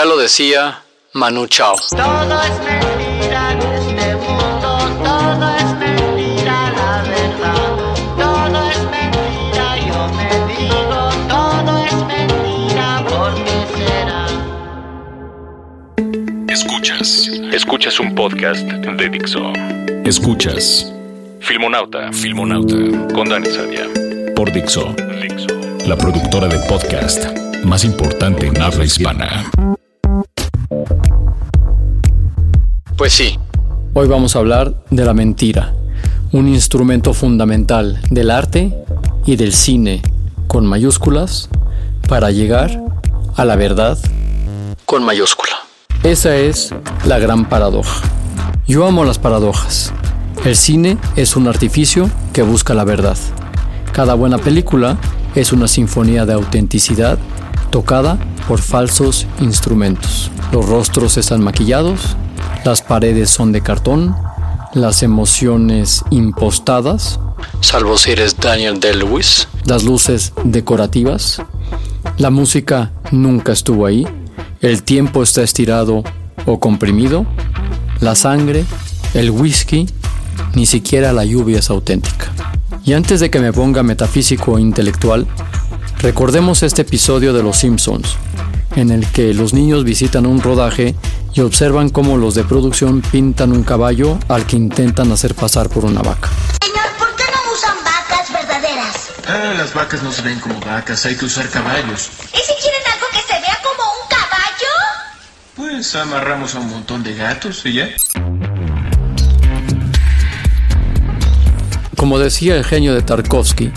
Ya lo decía Manu Chao. Todo es mentira en este mundo, todo es mentira, la verdad. Todo es mentira, yo me digo, todo es mentira, ¿por qué será? Escuchas. Escuchas un podcast de Dixo. Escuchas. Filmonauta. Filmonauta. Con Dani Sadia. Por Dixo. Dixo. La productora de podcast más importante en habla hispana. Pues sí, Hoy vamos a hablar de la mentira, un instrumento fundamental del arte y del cine, con mayúsculas, para llegar a la verdad. con mayúscula. Esa es la gran paradoja. Yo amo las paradojas. El cine es un artificio que busca la verdad. Cada buena película es una sinfonía de autenticidad tocada por falsos instrumentos. Los rostros están maquillados, las paredes son de cartón, las emociones impostadas, Salvo si eres Daniel Day-Lewis. las luces decorativas, la música nunca estuvo ahí, el tiempo está estirado o comprimido, la sangre, el whisky, ni siquiera la lluvia es auténtica. Y antes de que me ponga metafísico e intelectual, recordemos este episodio de Los Simpsons, en el que los niños visitan un rodaje y observan cómo los de producción pintan un caballo al que intentan hacer pasar por una vaca. Señor, ¿por qué no usan vacas verdaderas? Ah, las vacas no se ven como vacas, hay que usar caballos. ¿Y si quieren algo que se vea como un caballo? Pues amarramos a un montón de gatos y ya. Como decía el genio de Tarkovsky,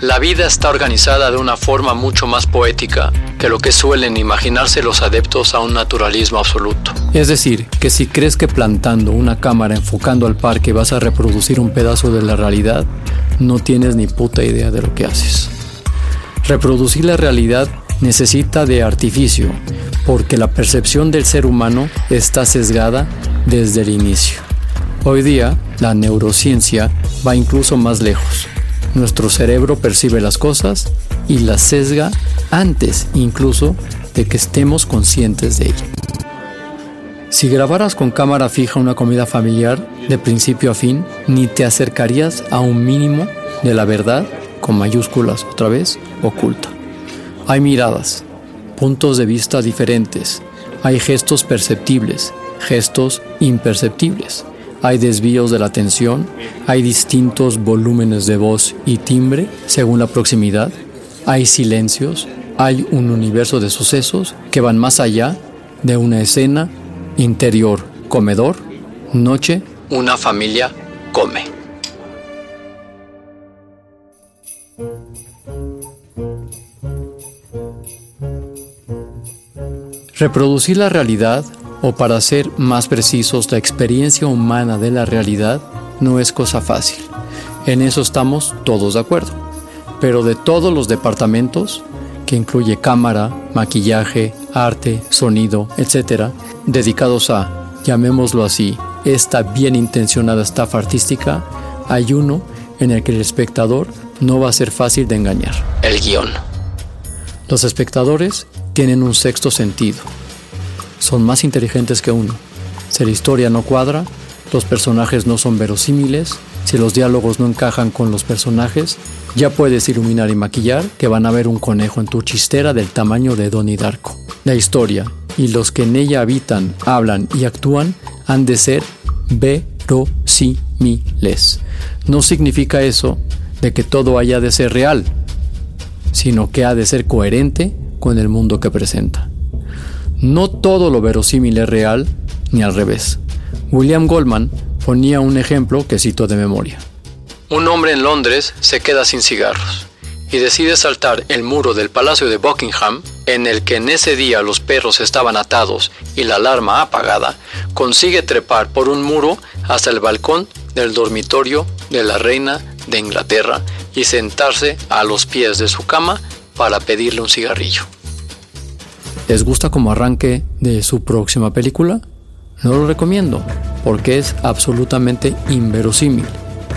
La vida está organizada de una forma mucho más poética que lo que suelen imaginarse los adeptos a un naturalismo absoluto. Es decir, que si crees que plantando una cámara enfocando al parque vas a reproducir un pedazo de la realidad, no tienes ni puta idea de lo que haces. Reproducir la realidad necesita de artificio, porque la percepción del ser humano está sesgada desde el inicio. Hoy día, la neurociencia va incluso más lejos. Nuestro cerebro percibe las cosas y las sesga antes incluso de que estemos conscientes de ello. Si grabaras con cámara fija una comida familiar de principio a fin, ni te acercarías a un mínimo de la verdad, con mayúsculas otra vez, oculta. Hay miradas, puntos de vista diferentes, hay gestos perceptibles, gestos imperceptibles, hay desvíos de la atención, hay distintos volúmenes de voz y timbre según la proximidad, hay silencios, hay un universo de sucesos que van más allá de una escena interior, comedor, noche, Una familia come. Reproducir la realidad, o para ser más precisos, la experiencia humana de la realidad, no es cosa fácil. En eso estamos todos de acuerdo. Pero de todos los departamentos, que incluye cámara, maquillaje, arte, sonido, etc., dedicados a, llamémoslo así, esta bien intencionada estafa artística, hay uno en el que el espectador no va a ser fácil de engañar. El guion. Los espectadores tienen un sexto sentido. Son más inteligentes que uno. Si la historia no cuadra, los personajes no son verosímiles, si los diálogos no encajan con los personajes, ya puedes iluminar y maquillar que van a ver un conejo en tu chistera del tamaño de Donnie Darko. La historia y los que en ella habitan, hablan y actúan han de ser verosímiles. No significa eso de que todo haya de ser real, sino que ha de ser coherente con el mundo que presenta. No todo lo verosímil es real, ni al revés. William Goldman ponía un ejemplo que cito de memoria. Un hombre en Londres se queda sin cigarros y decide saltar el muro del Palacio de Buckingham, en el que en ese día los perros estaban atados y la alarma apagada, consigue trepar por un muro hasta el balcón del dormitorio de la reina de Inglaterra y sentarse a los pies de su cama para pedirle un cigarrillo. ¿Les gusta como arranque de su próxima película? No lo recomiendo, porque es absolutamente inverosímil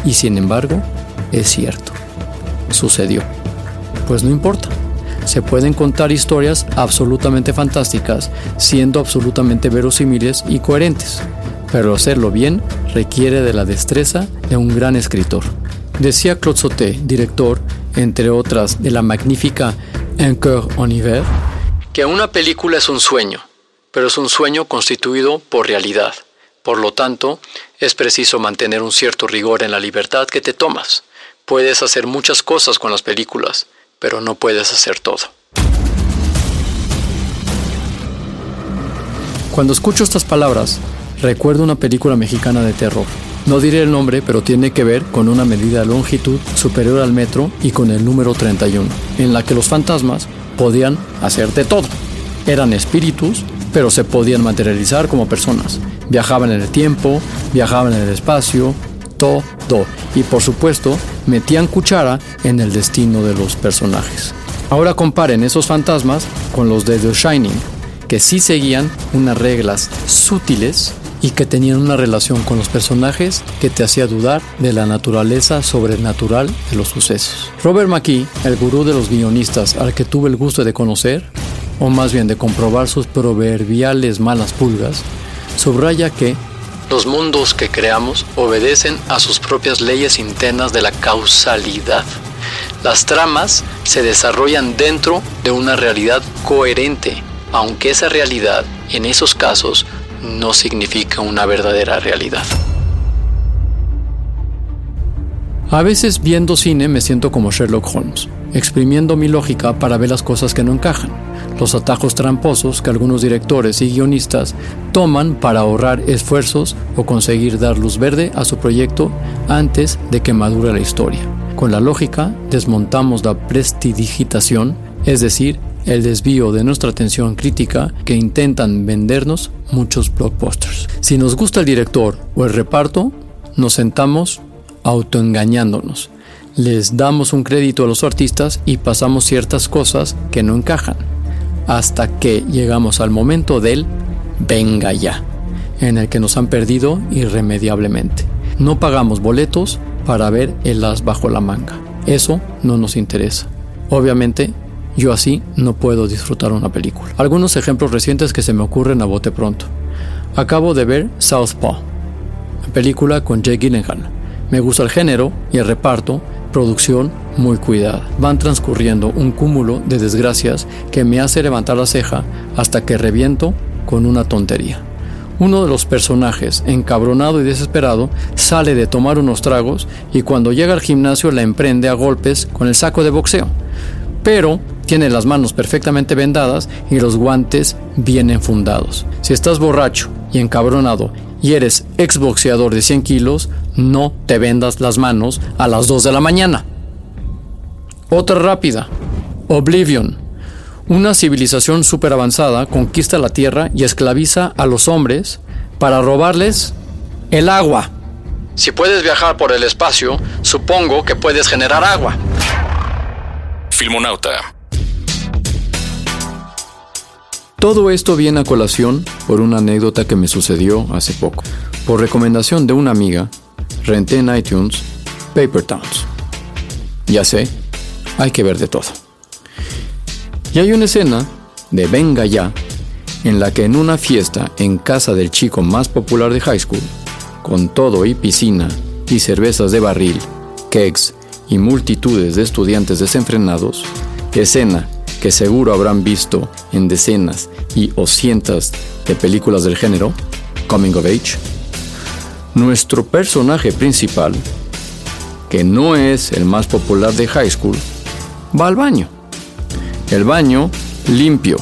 y sin embargo es cierto. Sucedió. Pues no importa. Se pueden contar historias absolutamente fantásticas, siendo absolutamente verosímiles y coherentes, pero hacerlo bien requiere de la destreza de un gran escritor. Decía Claude Sauté, director, entre otras, de la magnífica Un cœur en que una película es un sueño, pero es un sueño constituido por realidad. Por lo tanto, es preciso mantener un cierto rigor en la libertad que te tomas. Puedes hacer muchas cosas con las películas, pero no puedes hacer todo. Cuando escucho estas palabras, recuerdo una película mexicana de terror. No diré el nombre, pero tiene que ver con una medida de longitud superior al metro y con el número 31, en la que los fantasmas podían hacerte todo. Eran espíritus, pero se podían materializar como personas. Viajaban en el tiempo, viajaban en el espacio, todo. Y por supuesto, metían cuchara en el destino de los personajes. Ahora comparen esos fantasmas con los de The Shining, que sí seguían unas reglas sutiles y que tenían una relación con los personajes que te hacía dudar de la naturaleza sobrenatural de los sucesos. Robert McKee, el gurú de los guionistas al que tuve el gusto de conocer, o más bien de comprobar sus proverbiales malas pulgas, subraya que los mundos que creamos obedecen a sus propias leyes internas de la causalidad. Las tramas se desarrollan dentro de una realidad coherente, aunque esa realidad, en esos casos, no significa una verdadera realidad. A veces viendo cine me siento como Sherlock Holmes, exprimiendo mi lógica para ver las cosas que no encajan, los atajos tramposos que algunos directores y guionistas toman para ahorrar esfuerzos o conseguir dar luz verde a su proyecto antes de que madure la historia. Con la lógica desmontamos la prestidigitación, es decir, el desvío de nuestra atención crítica que intentan vendernos muchos blockbusters. Si nos gusta el director o el reparto, nos sentamos autoengañándonos. Les damos un crédito a los artistas y pasamos ciertas cosas que no encajan, hasta que llegamos al momento del venga ya, en el que nos han perdido irremediablemente. No pagamos boletos para ver el as bajo la manga. Eso no nos interesa. Obviamente yo así no puedo disfrutar una película. Algunos ejemplos recientes que se me ocurren a bote pronto. Acabo de ver Southpaw, película con Jake Gyllenhaal. Me gusta el género y el reparto, producción muy cuidada. Van transcurriendo un cúmulo de desgracias que me hace levantar la ceja hasta que reviento con una tontería. Uno de los personajes, encabronado y desesperado, sale de tomar unos tragos y cuando llega al gimnasio la emprende a golpes con el saco de boxeo. Pero tiene las manos perfectamente vendadas y los guantes bien enfundados. Si estás borracho y encabronado y eres exboxeador de 100 kilos, no te vendas las manos a las 2 de la mañana. Otra rápida. Oblivion. Una civilización súper avanzada conquista la Tierra y esclaviza a los hombres para robarles el agua. Si puedes viajar por el espacio, supongo que puedes generar agua. Filmonauta. Todo esto viene a colación por una anécdota que me sucedió hace poco. Por recomendación de una amiga, renté en iTunes Paper Towns. Ya sé, hay que ver de todo. Y hay una escena de Venga ya, en la que en una fiesta en casa del chico más popular de high school, con todo y piscina y cervezas de barril, kegs y multitudes de estudiantes desenfrenados, escena que seguro habrán visto en decenas y o de películas del género, Coming of Age, nuestro personaje principal, que no es el más popular de high school, va al baño El baño limpio.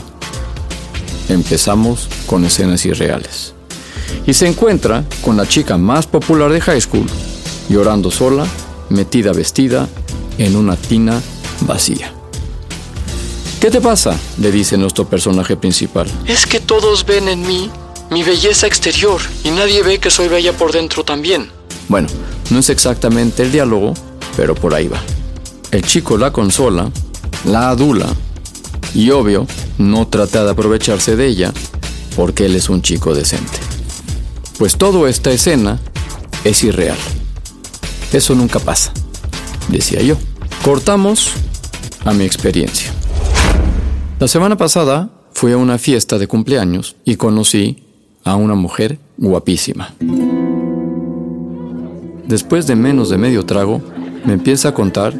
Empezamos con escenas irreales. Y se encuentra con la chica más popular de high school, llorando sola, metida vestida en una tina vacía. ¿Qué te pasa? le dice nuestro personaje principal. Es que todos ven en mí mi belleza exterior y nadie ve que soy bella por dentro también. Bueno, no es exactamente el diálogo, pero por ahí va. El chico la consola, la adula y obvio, no trata de aprovecharse de ella porque él es un chico decente. Pues toda esta escena es irreal. Eso nunca pasa, decía yo. Cortamos a mi experiencia. La semana pasada fui a una fiesta de cumpleaños y conocí a una mujer guapísima. Después de menos de medio trago, me empieza a contar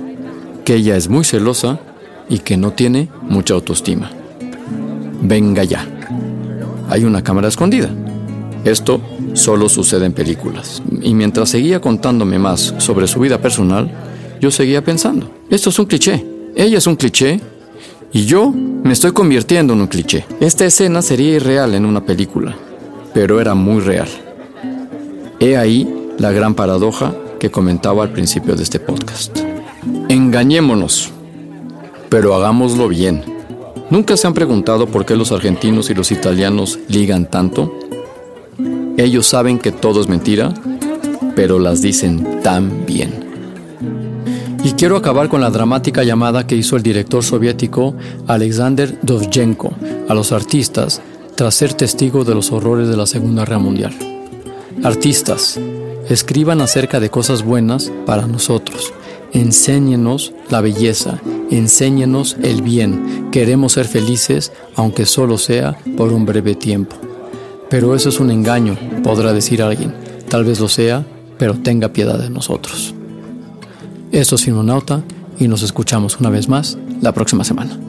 que ella es muy celosa y que no tiene mucha autoestima. Venga ya. Hay una cámara escondida. Esto solo sucede en películas. Y mientras seguía contándome más sobre su vida personal, yo seguía pensando, esto es un cliché. Ella es un cliché y yo me estoy convirtiendo en un cliché. Esta escena sería irreal en una película, pero era muy real. He ahí la gran paradoja que comentaba al principio de este podcast. Engañémonos, pero hagámoslo bien. ¿Nunca se han preguntado por qué los argentinos y los italianos ligan tanto? Ellos saben que todo es mentira, pero las dicen tan bien. Y quiero acabar con la dramática llamada que hizo el director soviético Alexander Dovzhenko a los artistas tras ser testigo de los horrores de la Segunda Guerra Mundial. Artistas, escriban acerca de cosas buenas para nosotros. Enséñenos la belleza, enséñenos el bien. Queremos ser felices, aunque solo sea por un breve tiempo. Pero eso es un engaño, podrá decir alguien. Tal vez lo sea, pero tenga piedad de nosotros. Esto es Filmonauta y nos escuchamos una vez más la próxima semana.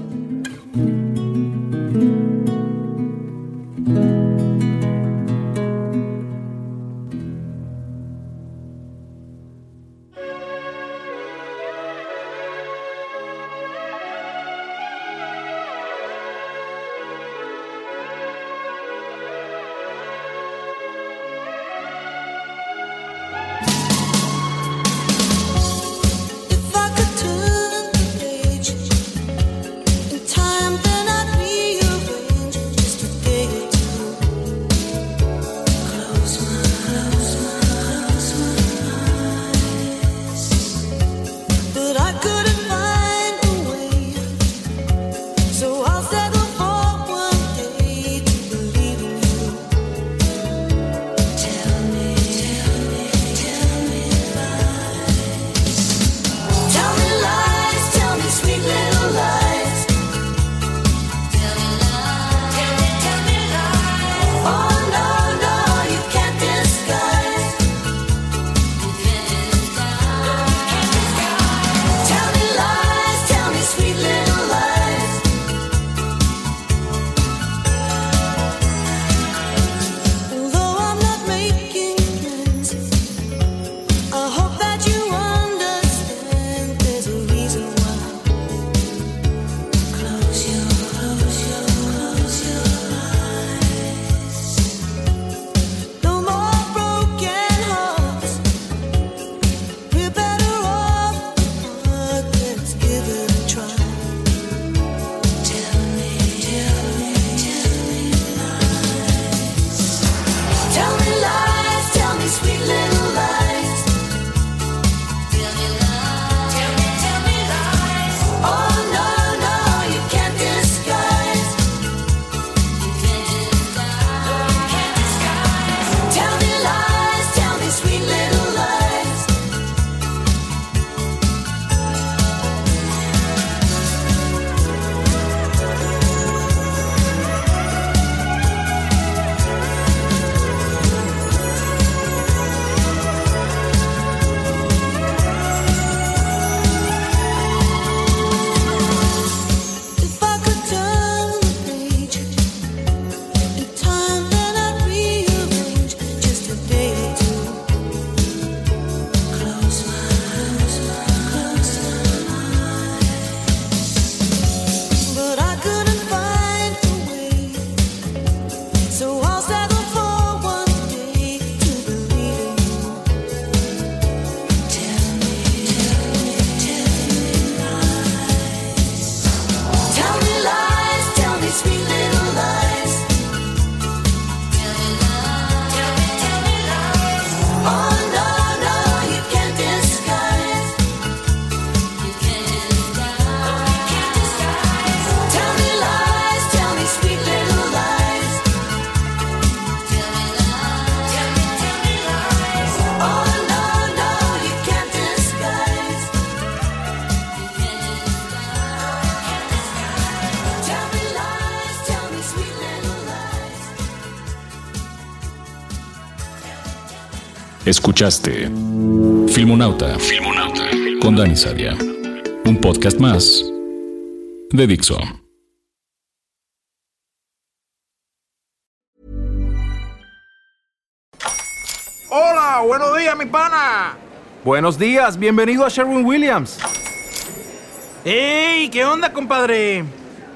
Escuchaste Filmonauta, Filmonauta con Dani Sadia. Un podcast más de Dixo. Hola, buenos días, mi pana. Buenos días, bienvenido a Sherwin Williams. ¡Ey! ¿Qué onda, compadre?